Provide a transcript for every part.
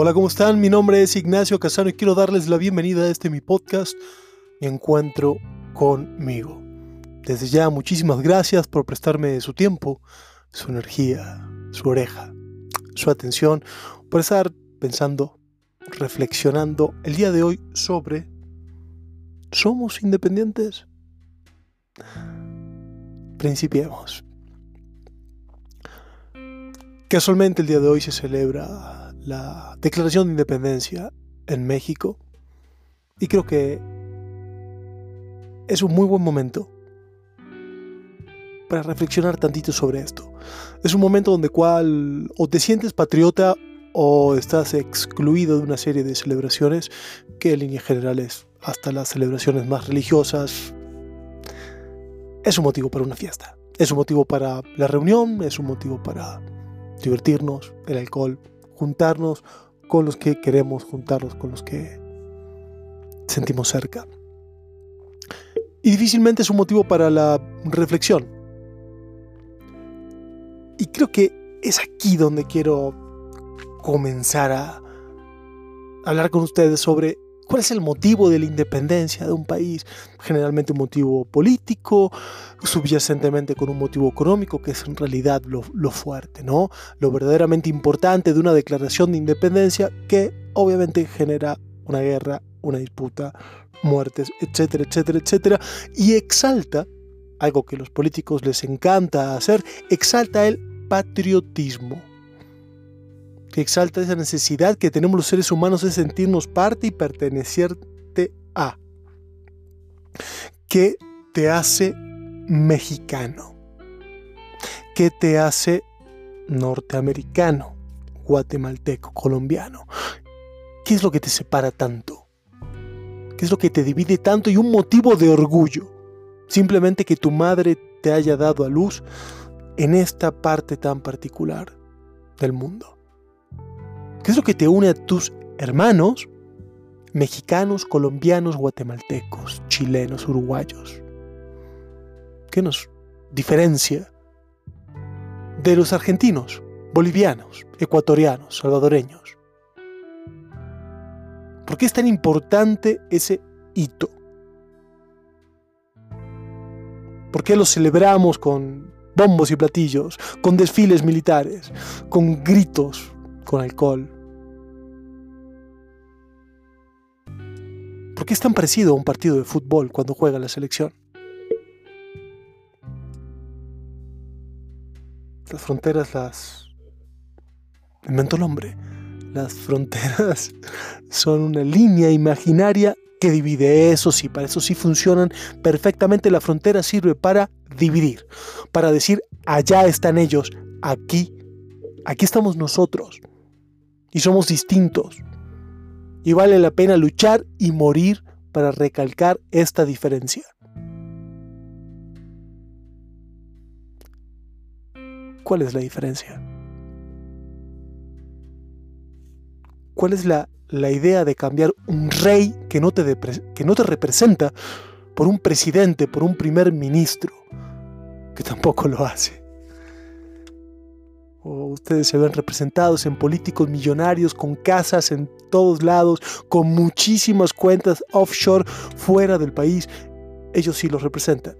Hola, ¿cómo están? Mi nombre es Ignacio Casano y quiero darles la bienvenida a este mi podcast, Encuentro conmigo. Desde ya, muchísimas gracias por prestarme su tiempo, su energía, su oreja, su atención, por estar pensando, reflexionando el día de hoy sobre ¿somos independientes? Principiemos. Casualmente el día de hoy se celebra la Declaración de Independencia en México y creo que es un muy buen momento para reflexionar tantito sobre esto. Es un momento donde cual o te sientes patriota o estás excluido de una serie de celebraciones que en líneas generales hasta las celebraciones más religiosas es un motivo para una fiesta. Es un motivo para la reunión, es un motivo para divertirnos, el alcohol, juntarnos con los que queremos, juntarnos con los que sentimos cerca. Y difícilmente es un motivo para la reflexión. Y creo que es aquí donde quiero comenzar a hablar con ustedes sobre ¿Cuál es el motivo de la independencia de un país? Generalmente un motivo político, subyacentemente con un motivo económico, que es en realidad lo, fuerte, ¿no? Lo verdaderamente importante de una declaración de independencia que obviamente genera una guerra, una disputa, muertes, etcétera, etcétera, etcétera, y exalta, algo que los políticos les encanta hacer, exalta el patriotismo que exalta esa necesidad que tenemos los seres humanos de sentirnos parte y pertenecerte a, que te hace mexicano, que te hace norteamericano, guatemalteco, colombiano. ¿Qué es lo que te separa tanto? ¿Qué es lo que te divide tanto y un motivo de orgullo? Simplemente que tu madre te haya dado a luz en esta parte tan particular del mundo. ¿Qué es lo que te une a tus hermanos mexicanos, colombianos, guatemaltecos, chilenos, uruguayos? ¿Qué nos diferencia de los argentinos, bolivianos, ecuatorianos, salvadoreños? ¿Por qué es tan importante ese hito? ¿Por qué lo celebramos con bombos y platillos, con desfiles militares, con gritos, con alcohol, ¿Por qué es tan parecido a un partido de fútbol cuando juega la selección? Las fronteras las inventó el hombre. Las fronteras son una línea imaginaria que divide. Eso sí, para eso sí funcionan perfectamente. La frontera sirve para dividir, para decir, allá están ellos, aquí, aquí estamos nosotros. Y somos distintos y vale la pena luchar y morir para recalcar esta diferencia. ¿Cuál es la diferencia? ¿Cuál es la, la idea de cambiar un rey que no, te que no te representa por un presidente, por un primer ministro, que tampoco lo hace? Ustedes se ven representados en políticos millonarios con casas en todos lados, con muchísimas cuentas offshore fuera del país. Ellos sí los representan.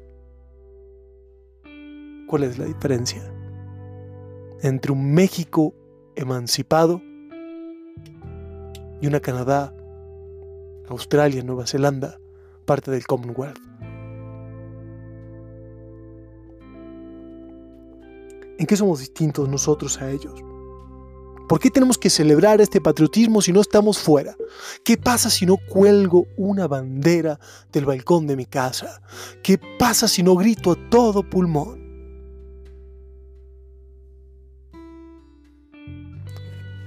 ¿Cuál es la diferencia entre un México emancipado y una Canadá, Australia, Nueva Zelanda, parte del Commonwealth? ¿En qué somos distintos nosotros a ellos? ¿Por qué tenemos que celebrar este patriotismo si no estamos fuera? ¿Qué pasa si no cuelgo una bandera del balcón de mi casa? ¿Qué pasa si no grito a todo pulmón?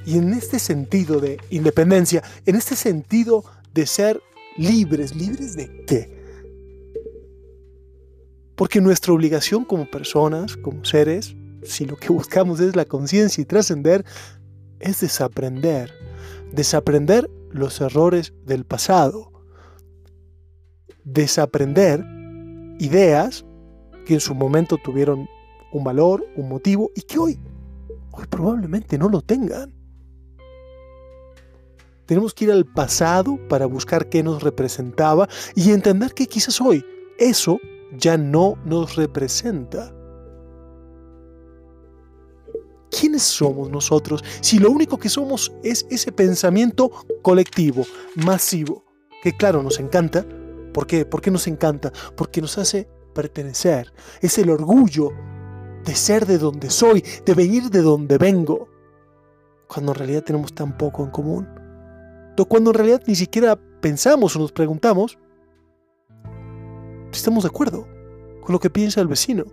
Y en este sentido de independencia, en este sentido de ser libres, libres de qué? Porque nuestra obligación como personas, como seres, si lo que buscamos es la conciencia y trascender, es desaprender. Desaprender los errores del pasado. Desaprender ideas que en su momento tuvieron un valor, un motivo y que hoy, hoy probablemente no lo tengan. Tenemos que ir al pasado para buscar qué nos representaba y entender que quizás hoy eso ya no nos representa. ¿Quiénes somos nosotros si lo único que somos es ese pensamiento colectivo, masivo, que claro nos encanta? ¿Por qué? ¿Por qué nos encanta? Porque nos hace pertenecer. Es el orgullo de ser de donde soy, de venir de donde vengo. Cuando en realidad tenemos tan poco en común. Cuando en realidad ni siquiera pensamos o nos preguntamos si estamos de acuerdo con lo que piensa el vecino.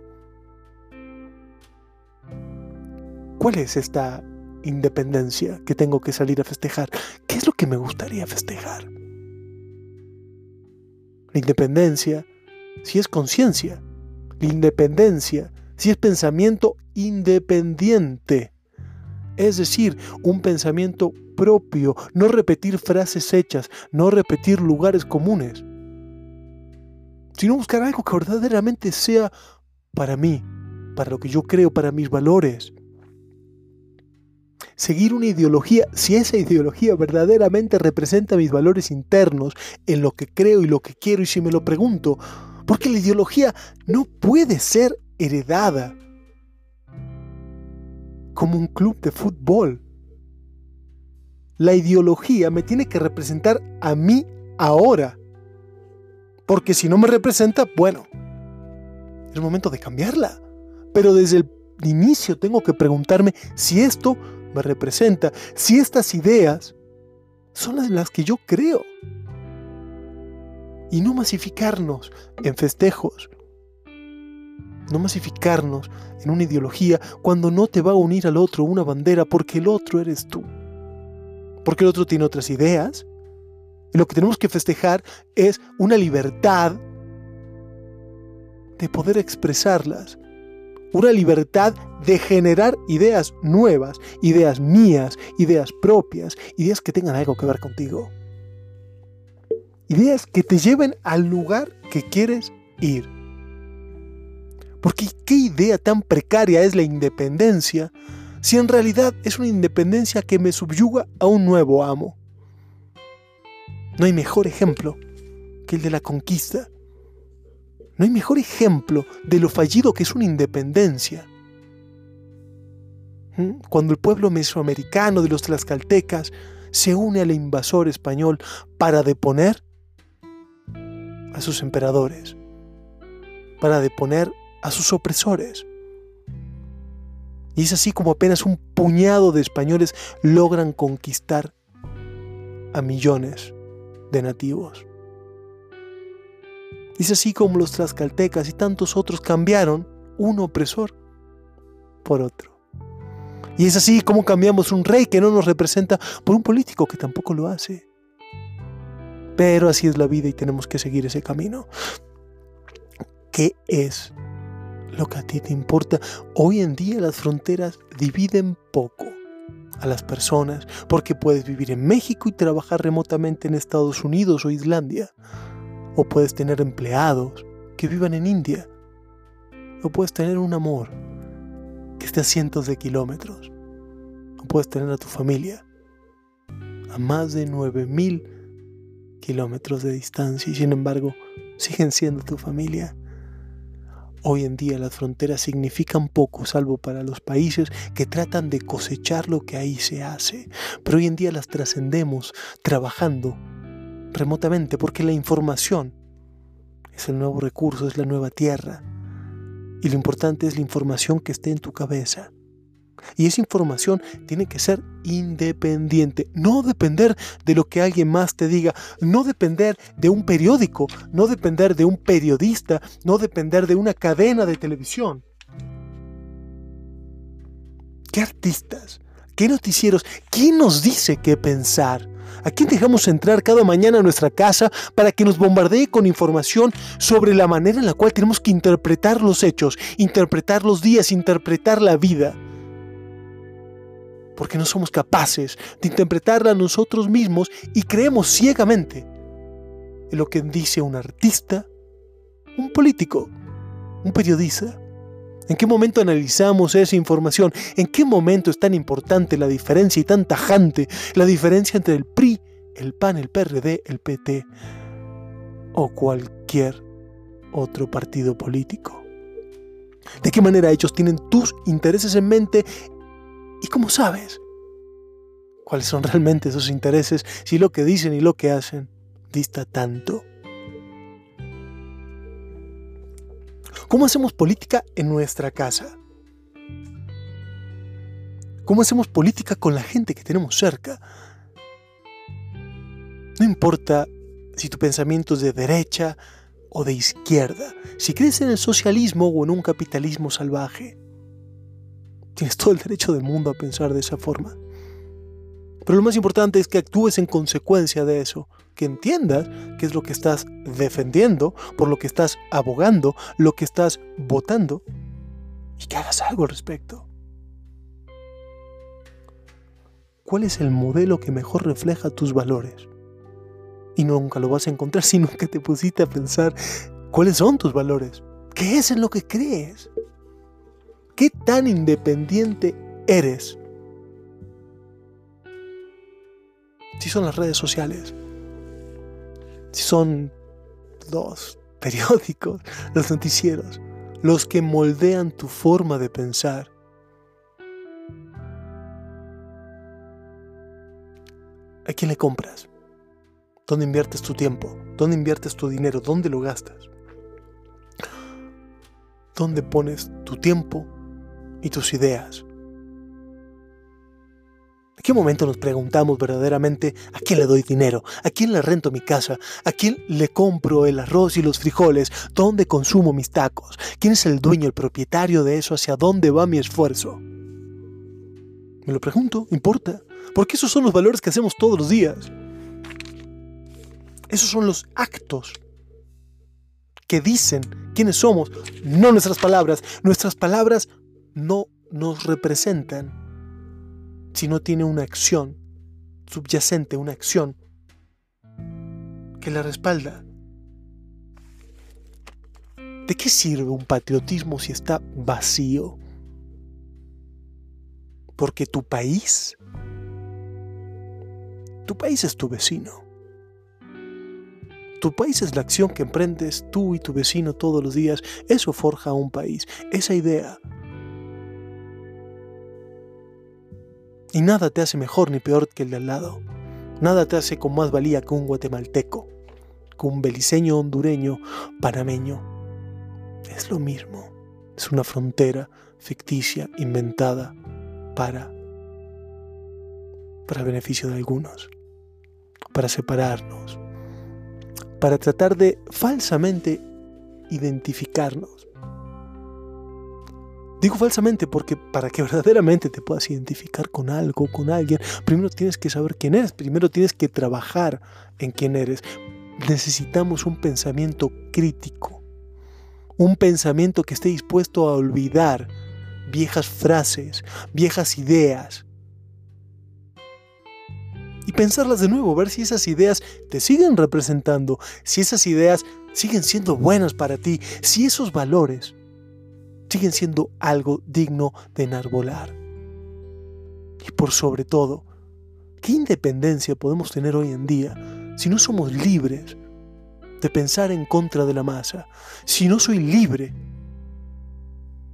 ¿Cuál es esta independencia que tengo que salir a festejar? ¿Qué es lo que me gustaría festejar? La independencia, si es conciencia. La independencia, si es pensamiento independiente. Es decir, un pensamiento propio, no repetir frases hechas, no repetir lugares comunes, sino buscar algo que verdaderamente sea para mí, para lo que yo creo, para mis valores seguir una ideología, si esa ideología verdaderamente representa mis valores internos, en lo que creo y lo que quiero, y si me lo pregunto, porque la ideología no puede ser heredada como un club de fútbol. La ideología me tiene que representar a mí ahora. Porque si no me representa, bueno, es momento de cambiarla. Pero desde el inicio tengo que preguntarme si esto me representa, si estas ideas son las, que yo creo. Y no masificarnos en festejos, no masificarnos en una ideología cuando no te va a unir al otro una bandera porque el otro eres tú. Porque el otro tiene otras ideas. Y lo que tenemos que festejar es una libertad de poder expresarlas una libertad de generar ideas nuevas, ideas mías, ideas propias, ideas que tengan algo que ver contigo. Ideas que te lleven al lugar que quieres ir. Porque qué idea tan precaria es la independencia si en realidad es una independencia que me subyuga a un nuevo amo. No hay mejor ejemplo que el de la conquista no hay mejor ejemplo de lo fallido que es una independencia. ¿Mm? Cuando el pueblo mesoamericano de los tlaxcaltecas se une al invasor español para deponer a sus emperadores, para deponer a sus opresores. Y es así como apenas un puñado de españoles logran conquistar a millones de nativos. Es así como los tlaxcaltecas y tantos otros cambiaron un opresor por otro. Y es así como cambiamos un rey que no nos representa por un político que tampoco lo hace. Pero así es la vida y tenemos que seguir ese camino. ¿Qué es lo que a ti te importa? Hoy en día las fronteras dividen poco a las personas porque puedes vivir en México y trabajar remotamente en Estados Unidos o Islandia. O puedes tener empleados que vivan en India. O puedes tener un amor que esté a cientos de kilómetros. O puedes tener a tu familia a más de 9000 kilómetros de distancia y sin embargo siguen siendo tu familia. Hoy en día las fronteras significan poco, salvo para los países que tratan de cosechar lo que ahí se hace. Pero hoy en día las trascendemos trabajando remotamente, porque la información es el nuevo recurso, es la nueva tierra. Y lo importante es la información que esté en tu cabeza. Y esa información tiene que ser independiente, no depender de lo que alguien más te diga, no depender de un periódico, no depender de un periodista, no depender de una cadena de televisión. ¿Qué artistas? ¿Qué noticieros? ¿Quién nos dice qué pensar? ¿A quién dejamos entrar cada mañana a nuestra casa para que nos bombardee con información sobre la manera en la cual tenemos que interpretar los hechos, interpretar los días, interpretar la vida? Porque no somos capaces de interpretarla nosotros mismos y creemos ciegamente en lo que dice un artista, un político, un periodista. ¿En qué momento analizamos esa información? ¿En qué momento es tan importante la diferencia y tan tajante la diferencia entre el PRI el PAN, el PRD, el PT o cualquier otro partido político. ¿De qué manera ellos tienen tus intereses en mente y cómo sabes cuáles son realmente esos intereses si lo que dicen y lo que hacen dista tanto? ¿Cómo hacemos política en nuestra casa? ¿Cómo hacemos política con la gente que tenemos cerca? No importa si tu pensamiento es de derecha o de izquierda, si crees en el socialismo o en un capitalismo salvaje. Tienes todo el derecho del mundo a pensar de esa forma. Pero lo más importante es que actúes en consecuencia de eso, que entiendas qué es lo que estás defendiendo, por lo que estás abogando, lo que estás votando, y que hagas algo al respecto. ¿Cuál es el modelo que mejor refleja tus valores? Y nunca lo vas a encontrar si nunca te pusiste a pensar cuáles son tus valores. ¿Qué es en lo que crees? ¿Qué tan independiente eres? Si son las redes sociales, si son los periódicos, los noticieros, los que moldean tu forma de pensar. ¿A quién le compras? ¿Dónde inviertes tu tiempo? ¿Dónde inviertes tu dinero? ¿Dónde lo gastas? ¿Dónde pones tu tiempo y tus ideas? ¿En qué momento nos preguntamos verdaderamente a quién le doy dinero? ¿A quién le rento mi casa? ¿A quién le compro el arroz y los frijoles? ¿Dónde consumo mis tacos? ¿Quién es el dueño, el propietario de eso? ¿Hacia dónde va mi esfuerzo? Me lo pregunto, ¿importa? Porque esos son los valores que hacemos todos los días. Esos son los actos que dicen quiénes somos, no nuestras palabras. Nuestras palabras no nos representan si no tiene una acción subyacente, una acción que la respalda. ¿De qué sirve un patriotismo si está vacío? Porque tu país tu país es tu vecino. Tu país es la acción que emprendes tú y tu vecino todos los días. Eso forja un país, esa idea. Y nada te hace mejor ni peor que el de al lado. Nada te hace con más valía que un guatemalteco, que un beliceño hondureño, panameño. Es lo mismo. Es una frontera ficticia, inventada para para beneficio de algunos para separarnos, para tratar de falsamente identificarnos. Digo falsamente porque para que verdaderamente te puedas identificar con algo, con alguien, primero tienes que saber quién eres, primero tienes que trabajar en quién eres. Necesitamos un pensamiento crítico, un pensamiento que esté dispuesto a olvidar viejas frases, viejas ideas, y pensarlas de nuevo, ver si esas ideas te siguen representando, si esas ideas siguen siendo buenas para ti, si esos valores siguen siendo algo digno de enarbolar. Y por sobre todo, ¿qué independencia podemos tener hoy en día si no somos libres de pensar en contra de la masa? Si no soy libre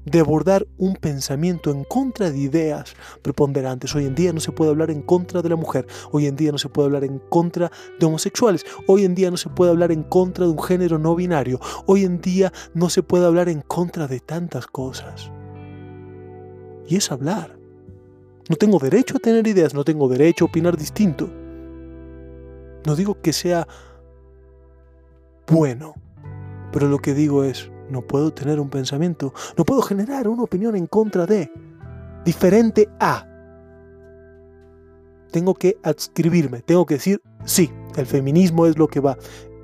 de abordar un pensamiento en contra de ideas preponderantes. Hoy en día no se puede hablar en contra de la mujer, hoy en día no se puede hablar en contra de homosexuales, hoy en día no se puede hablar en contra de un género no binario, hoy en día no se puede hablar en contra de tantas cosas. Y es hablar. No tengo derecho a tener ideas, no tengo derecho a opinar distinto. No digo que sea bueno, pero lo que digo es, no puedo tener un pensamiento, no puedo generar una opinión en contra de, diferente a. Tengo que adscribirme, tengo que decir, sí, el feminismo es lo que va,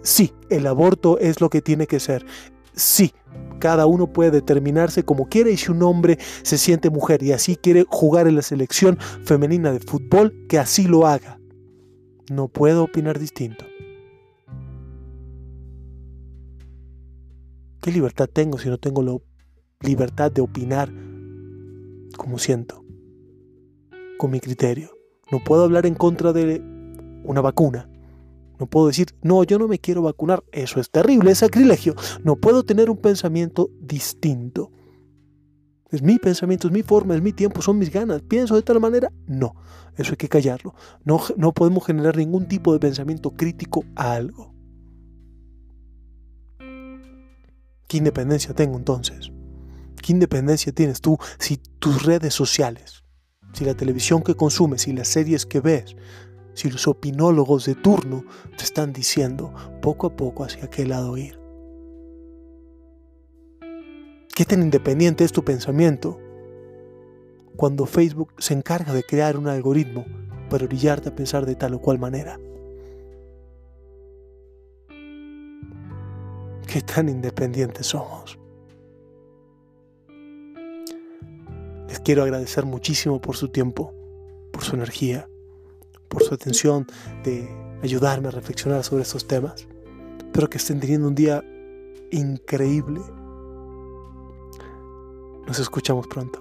sí, el aborto es lo que tiene que ser, sí, cada uno puede determinarse como quiere y si un hombre se siente mujer y así quiere jugar en la selección femenina de fútbol, que así lo haga. No puedo opinar distinto. ¿Qué libertad tengo si no tengo la libertad de opinar como siento? Con mi criterio. No puedo hablar en contra de una vacuna. No puedo decir, no, yo no me quiero vacunar. Eso es terrible, es sacrilegio. No puedo tener un pensamiento distinto. Es mi pensamiento, es mi forma, es mi tiempo, son mis ganas. ¿Pienso de tal manera? No, eso hay que callarlo. No, no podemos generar ningún tipo de pensamiento crítico a algo. ¿Qué independencia tengo entonces? ¿Qué independencia tienes tú si tus redes sociales, si la televisión que consumes, si las series que ves, si los opinólogos de turno te están diciendo poco a poco hacia qué lado ir? ¿Qué tan independiente es tu pensamiento cuando Facebook se encarga de crear un algoritmo para orillarte a pensar de tal o cual manera? ¿Qué tan independientes somos? Les quiero agradecer muchísimo por su tiempo, por su energía, por su atención de ayudarme a reflexionar sobre estos temas. Espero que estén teniendo un día increíble. Nos escuchamos pronto.